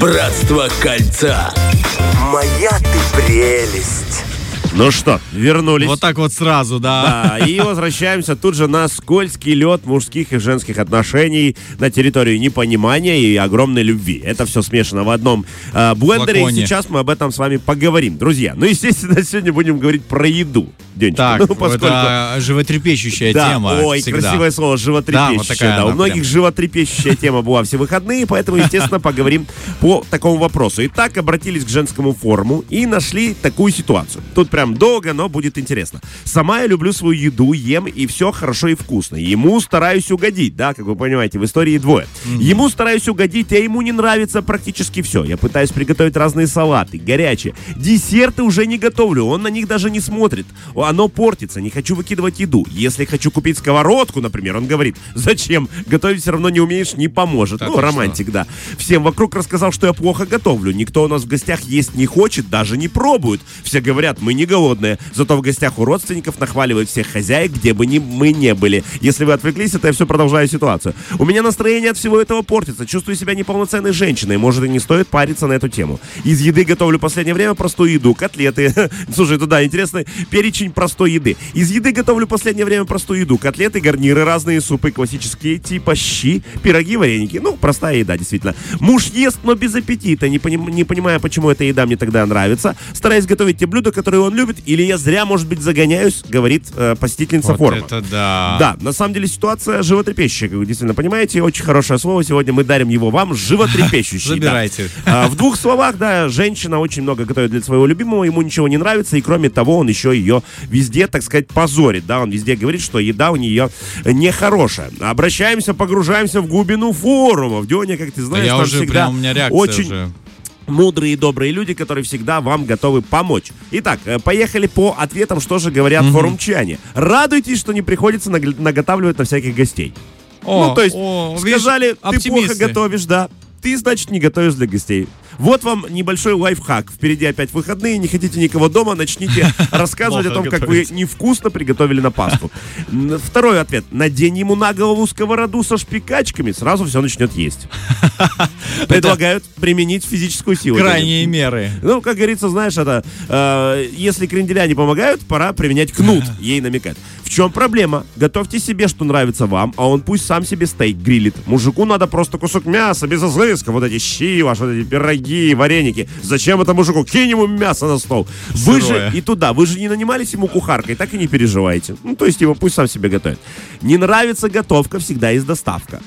Братство кольца. Моя ты прелесть. Ну что, вернулись. Вот так вот сразу, да. Да, и возвращаемся тут же на скользкий лед мужских и женских отношений на территорию непонимания и огромной любви. Это все смешано в одном э, блендере, Флаконе. и сейчас мы об этом с вами поговорим. Друзья, ну, естественно, сегодня будем говорить про еду. Денечка. Так, ну, поскольку... это животрепещущая Да, тема. ой, всегда. красивое слово, животрепещущее. Да, вот такая да. У многих прям. животрепещущая тема была все выходные, поэтому, естественно, поговорим по такому вопросу. Итак, обратились к женскому форуму и нашли такую ситуацию. Тут прям долго, но будет интересно. Сама я люблю свою еду, ем, и все хорошо и вкусно. Ему стараюсь угодить, да, как вы понимаете, в истории двое. Ему стараюсь угодить, а ему не нравится практически все. Я пытаюсь приготовить разные салаты, горячие. Десерты уже не готовлю, он на них даже не смотрит. Оно портится, не хочу выкидывать еду. Если хочу купить сковородку, например, он говорит, зачем? Готовить все равно не умеешь, не поможет. Да ну, ты что? романтик, да. Всем вокруг рассказал, что я плохо готовлю. Никто у нас в гостях есть не хочет, даже не пробует. Все говорят, мы не голодные. Зато в гостях у родственников нахваливают всех хозяек, где бы ни мы не были. Если вы отвлеклись, это я все продолжаю ситуацию. У меня настроение от всего этого портится. Чувствую себя неполноценной женщиной. Может, и не стоит париться на эту тему. Из еды готовлю в последнее время простую еду. Котлеты. Слушай, туда интересный перечень простой еды. Из еды готовлю в последнее время простую еду. Котлеты, гарниры, разные супы классические, типа щи, пироги, вареники. Ну, простая еда, действительно. Муж ест, но без аппетита. Не, поним- не понимая, почему эта еда мне тогда нравится. Стараюсь готовить те блюда, которые он любит. Или я зря, может быть, загоняюсь, говорит э, посетительница Вот форума. это да. Да, на самом деле ситуация животрепещущая, как вы действительно понимаете. Очень хорошее слово. Сегодня мы дарим его вам. Животрепещущий. да. Забирайте. А, В двух словах, да, женщина очень много готовит для своего любимого, ему ничего не нравится, и кроме того, он еще ее везде, так сказать, позорит, да, он везде говорит, что еда у нее нехорошая. Обращаемся, погружаемся в глубину форумов. Дёня, как ты Да знаешь, я там уже всегда прям, у меня реакция очень уже. Мудрые и добрые люди, которые всегда вам готовы помочь. Итак, э, поехали по ответам, что же говорят форумчане. Радуйтесь, что не приходится нагл- наготавливать на всяких гостей. О, ну, то есть, о, видишь, сказали, ты плохо оптимисты. готовишь, да. Ты, значит, не готовишь для гостей. Вот вам небольшой лайфхак. Впереди опять выходные, не хотите никого дома, начните рассказывать о том, как вы невкусно приготовили на Пасху. М, Второй ответ. Надень ему на голову сковороду со шпикачками, сразу все начнет есть. Предлагают применить физическую силу. Крайние меры. Ну, как говорится, знаешь, это э, если кренделя не помогают, пора применять кнут, ей намекать. В чем проблема? Готовьте себе, что нравится вам, а он пусть сам себе стейк грилит. Мужику надо просто кусок мяса, без изыска, вот эти щи, ваши вот эти пироги, вареники. Зачем это мужику? Кинь ему мясо на стол. Вы же Сырое. и туда, вы же не нанимались ему кухаркой, так и не переживайте. Ну, то есть его пусть сам себе готовит. Не нравится готовка, всегда есть доставка.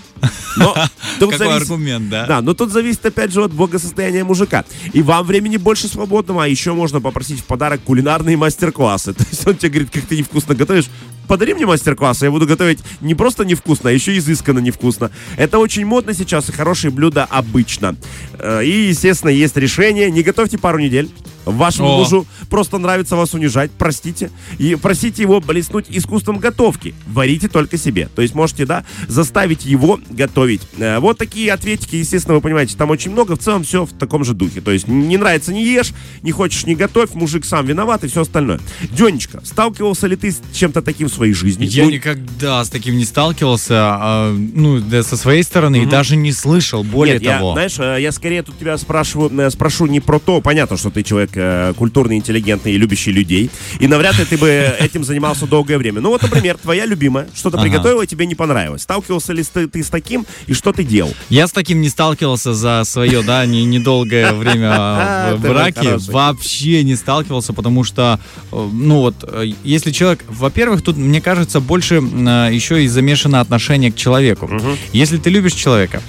Но тут Какой зависит- аргумент, да? да, но тут зависит опять же от благосостояния мужика. И вам времени больше свободного, а еще можно попросить в подарок кулинарные мастер-классы. То есть он тебе говорит, как ты невкусно готовишь, подари мне мастер-класс, а я буду готовить не просто невкусно, а еще изысканно невкусно. Это очень модно сейчас, и хорошие блюда обычно. Э, И, естественно, есть решение. Не готовьте пару недель. Вашему О. мужу просто нравится вас унижать, простите. И просите его блеснуть искусством готовки. Варите только себе. То есть можете, да, заставить его готовить. Э, Вот такие ответики, естественно, вы понимаете, там очень много. В целом все в таком же духе. То есть не нравится, не ешь, не хочешь, не готовь, мужик сам виноват и все остальное. Денечка, сталкивался ли ты с чем-то таким в своей жизни? Я Ну, никогда с таким не сталкивался, а, ну, да, со своей стороны, и даже не слышал, более Нет, я, того. знаешь, э, я скорее тут тебя спрашиваю, э, спрошу не про то, понятно, что ты человек э, культурный, интеллигентный и любящий людей, и навряд ли ты бы этим занимался долгое время. Ну вот, например, твоя любимая что-то Ага. приготовила, и тебе не понравилось. Сталкивался ли ты, ты с таким, и что ты делал? Я с таким не сталкивался за свое, да, не, недолгое время в браке. Вообще не сталкивался, потому что, э, ну вот, э, если человек, во-первых, тут, мне кажется, больше еще и замешано отношение к человеку. Если ты любишь человека,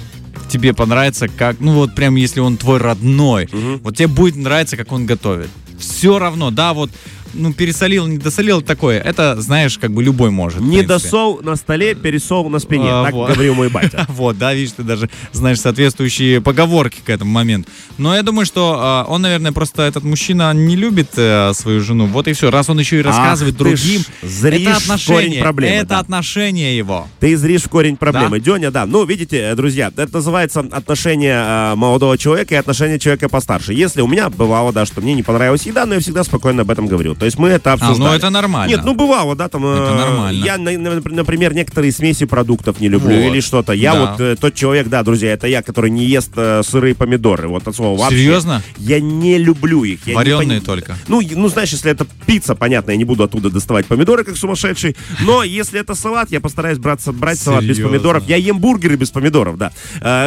тебе понравится, как, ну вот прям если он твой родной, вот тебе будет нравиться, как он готовит. Все равно, да, вот, ну, пересолил, не досолил, такое. Это, знаешь, как бы любой может. Не досол на столе, пересол на спине. А, так вот. говорил мой батя. Вот, да, видишь, ты даже знаешь соответствующие поговорки к этому моменту. Но я думаю, что а, он, наверное, просто этот мужчина не любит э, свою жену. Вот и все. Раз он еще и рассказывает Ах другим, зришь это отношение. проблемы, это да. отношение его. Ты зришь в корень проблемы. Деня, да. Ну, видите, э, друзья, это называется отношение э, молодого человека и отношение человека постарше. Если у меня бывало, да, что мне не понравилась еда, но я всегда спокойно об этом говорю. То есть мы это обсуждали. ну это нормально. Нет, ну бывало, да, там... Это э, нормально. Я, на- на- например, некоторые смеси продуктов не люблю Вот. или что-то. Я Да. вот э, тот человек, да, друзья, это я, который не ест э, сырые помидоры. Вот от слова вообще. Серьезно? Я не люблю их. Я Вареные пони- только. Ну, ну, знаешь, если это пицца, понятно, я не буду оттуда доставать помидоры, как сумасшедший. Но если это салат, я постараюсь браться, брать салат без помидоров. Я ем бургеры без помидоров, да.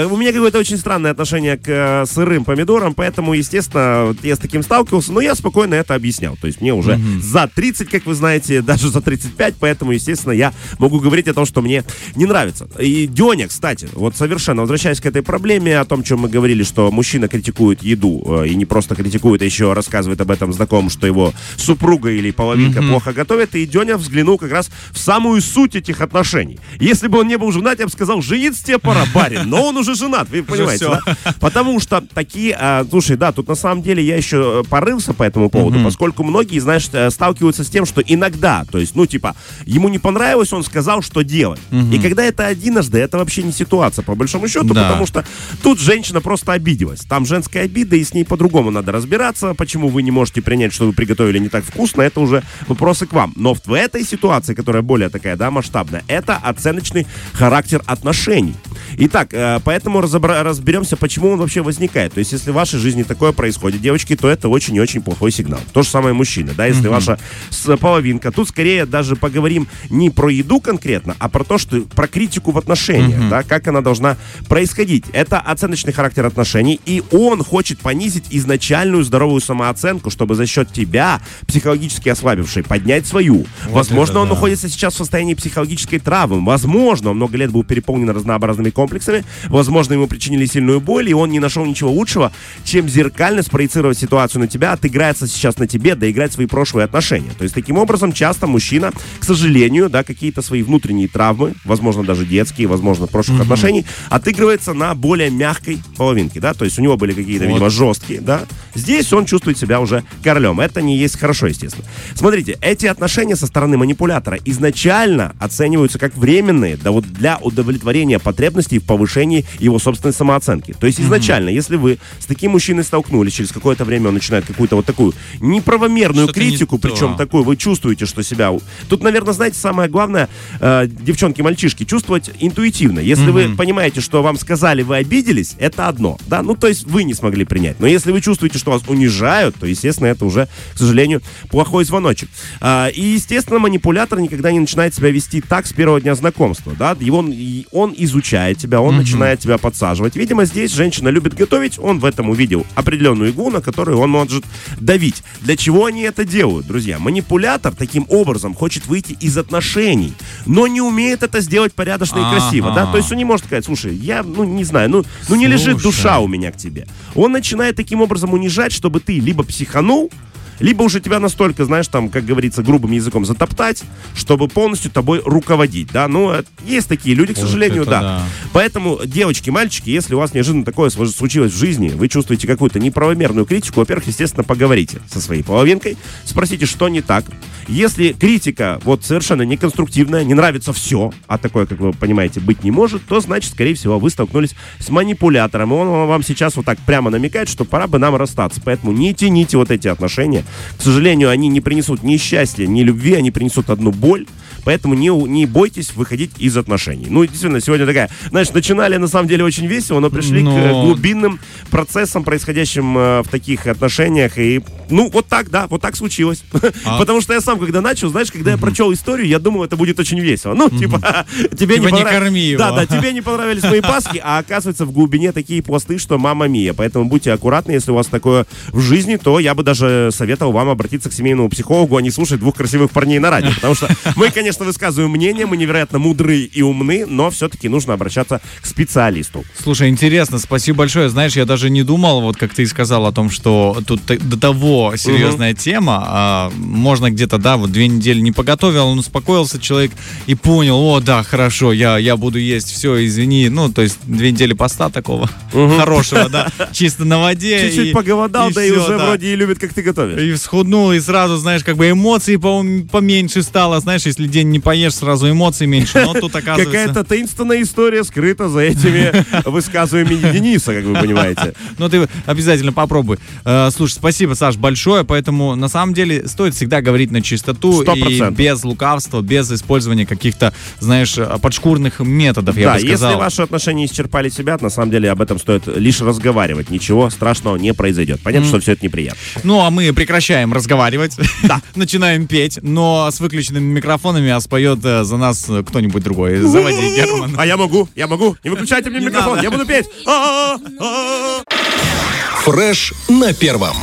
У меня какое-то очень странное отношение к сырым помидорам, поэтому, естественно, я с таким сталкивался, но я спокойно это объяснял. То есть мне уже за 30, как вы знаете, даже за 35, поэтому, естественно, я могу говорить о том, что мне не нравится. И Деня, кстати, вот совершенно возвращаясь к этой проблеме, о том, чем мы говорили, что мужчина критикует еду, э, и не просто критикует, а еще рассказывает об этом знакомым, что его супруга или половинка плохо готовит, и Деня взглянул как раз в самую суть этих отношений. Если бы он не был женат, я бы сказал, жениться тебе пора, барин, но он уже женат, вы понимаете, да? Потому что такие, а, слушай, да, тут на самом деле я еще порылся по этому поводу, поскольку многие, знаешь, э, сталкиваются с тем, что иногда, то есть, ну, типа, ему не понравилось, он сказал, что делать. И когда это единожды, это вообще не ситуация, по большому счету, Да. потому что тут женщина просто обиделась. Там женская обида, и с ней по-другому надо разбираться. Почему вы не можете принять, что вы приготовили не так вкусно, это уже вопросы к вам. Но в этой ситуации, которая более такая, да, масштабная, это оценочный характер отношений. Итак, э, поэтому разобра- разберемся, почему он вообще возникает. То есть, если в вашей жизни такое происходит, девочки, то это очень и очень плохой сигнал. То же самое мужчина, да, если ваша с- половинка. Тут скорее даже поговорим не про еду конкретно, а про то, что про критику в отношениях, да, как она должна происходить. Это оценочный характер отношений, и он хочет понизить изначальную здоровую самооценку, чтобы за счет тебя, психологически ослабившей, поднять свою. Возможно, это он да. находится сейчас в состоянии психологической травмы. Возможно, он много лет был переполнен разнообразными комплексами. Возможно, ему причинили сильную боль, и он не нашел ничего лучшего, чем зеркально спроецировать ситуацию на тебя, отыграться сейчас на тебе, доиграть свои прошлые отношения. То есть, таким образом, часто мужчина, к сожалению, да, какие-то свои внутренние травмы, возможно, даже детские, возможно, прошлых отношений, отыгрывается на более мягкой половинке, да, то есть у него были какие-то, Вот. видимо, жесткие, да. Здесь он чувствует себя уже королем. Это не есть хорошо, естественно. Смотрите, эти отношения со стороны манипулятора изначально оцениваются как временные, да вот для удовлетворения потребностей в повышении его собственной самооценки. То есть изначально, если вы с таким мужчиной столкнулись, через какое-то время он начинает какую-то вот такую неправомерную Что-то не критику, то. причем такую, вы чувствуете, что себя... Тут, наверное, знаете, самое главное, э, девчонки, мальчишки, чувствовать интуитивно. Если вы понимаете, что вам сказали, вы обиделись, это одно, да, ну, то есть вы не смогли принять. Но если вы чувствуете, что вас унижают, то, естественно, это уже, к сожалению, плохой звоночек. А, и, естественно, манипулятор никогда не начинает себя вести так с первого дня знакомства, да, его, он, и он изучает тебя, он начинает тебя подсаживать. Видимо, здесь женщина любит готовить, он в этом увидел определенную иглу, на которую он может давить. Для чего они это делают, друзья? Манипулятор таким образом хочет выйти из отношений, но не умеет это сделать порядочно и красиво, да, то есть он не может сказать, слушай, я, ну, не знаю, ну, ну не лежит душа у меня к тебе. Он начинает таким образом унижать, чтобы ты либо психанул, либо уже тебя настолько, знаешь, там, как говорится, грубым языком затоптать, чтобы полностью тобой руководить, да, ну, э, есть такие люди, к Вот сожалению, это да. да. Поэтому, девочки, мальчики, если у вас неожиданно такое случилось в жизни, вы чувствуете какую-то неправомерную критику, во-первых, естественно, поговорите со своей половинкой, спросите, что не так. Если критика вот совершенно неконструктивная, не нравится все, а такое, как вы понимаете, быть не может, то, значит, скорее всего, вы столкнулись с манипулятором, и он вам сейчас вот так прямо намекает, что пора бы нам расстаться. Поэтому не тяните вот эти отношения. К сожалению, они не принесут ни счастья, ни любви, они принесут одну боль. Поэтому не, у- не бойтесь выходить из отношений. Ну, действительно, сегодня такая, знаешь, начинали на самом деле очень весело, но пришли к э, Но- глубинным процессам, происходящим э, в таких отношениях. И, ну, вот так, да, вот так случилось. А- Потому что я сам, когда начал, знаешь, когда я прочел историю, я думал, это будет очень весело. Ну, типа, тебе Типа не корми его. Да, да, тебе не понравились мои паски, а оказывается в глубине такие пласты, что мама мия. Поэтому будьте аккуратны, если у вас такое в жизни, то я бы даже советовал вам обратиться к семейному психологу, а не слушать двух красивых парней на радио. Потому что мы, конечно, высказываем мнение, мы невероятно мудры и умны, но все-таки нужно обращаться к специалисту. Слушай, интересно, спасибо большое. Знаешь, я даже не думал, вот как ты и сказал о том, что тут до того серьезная тема. а, можно где-то, да, вот две недели не поготовил, он успокоился человек и понял, о, да, хорошо, я, я буду есть, все, извини. Ну, то есть две недели поста такого хорошего, да, чисто на воде. Чуть-чуть и- поголодал, да и уже да. вроде и любит, как ты готовишь. И всхуднул, и сразу, знаешь, как бы эмоций по- поменьше стало, знаешь, если день не поешь, сразу эмоций меньше. Но тут оказывается... Какая-то таинственная история скрыта за этими высказываниями Дениса, как вы понимаете. Ну, ты обязательно попробуй. Э, Слушай, спасибо, Саш, большое. Поэтому, на самом деле, стоит всегда говорить на чистоту Сто и без лукавства, без использования каких-то, знаешь, э, подшкурных методов, я да, бы сказал. если ваши отношения исчерпали себя, на самом деле об этом стоит лишь разговаривать. Ничего страшного не произойдет. Понятно, что все это неприятно. Ну, а мы прекращаем разговаривать. Начинаем петь, но с выключенными микрофонами, а споет э, за нас э, кто-нибудь другой. Заводи, Герман. А я могу, я могу. Не выключайте мне Не микрофон, я буду петь. Фреш на первом.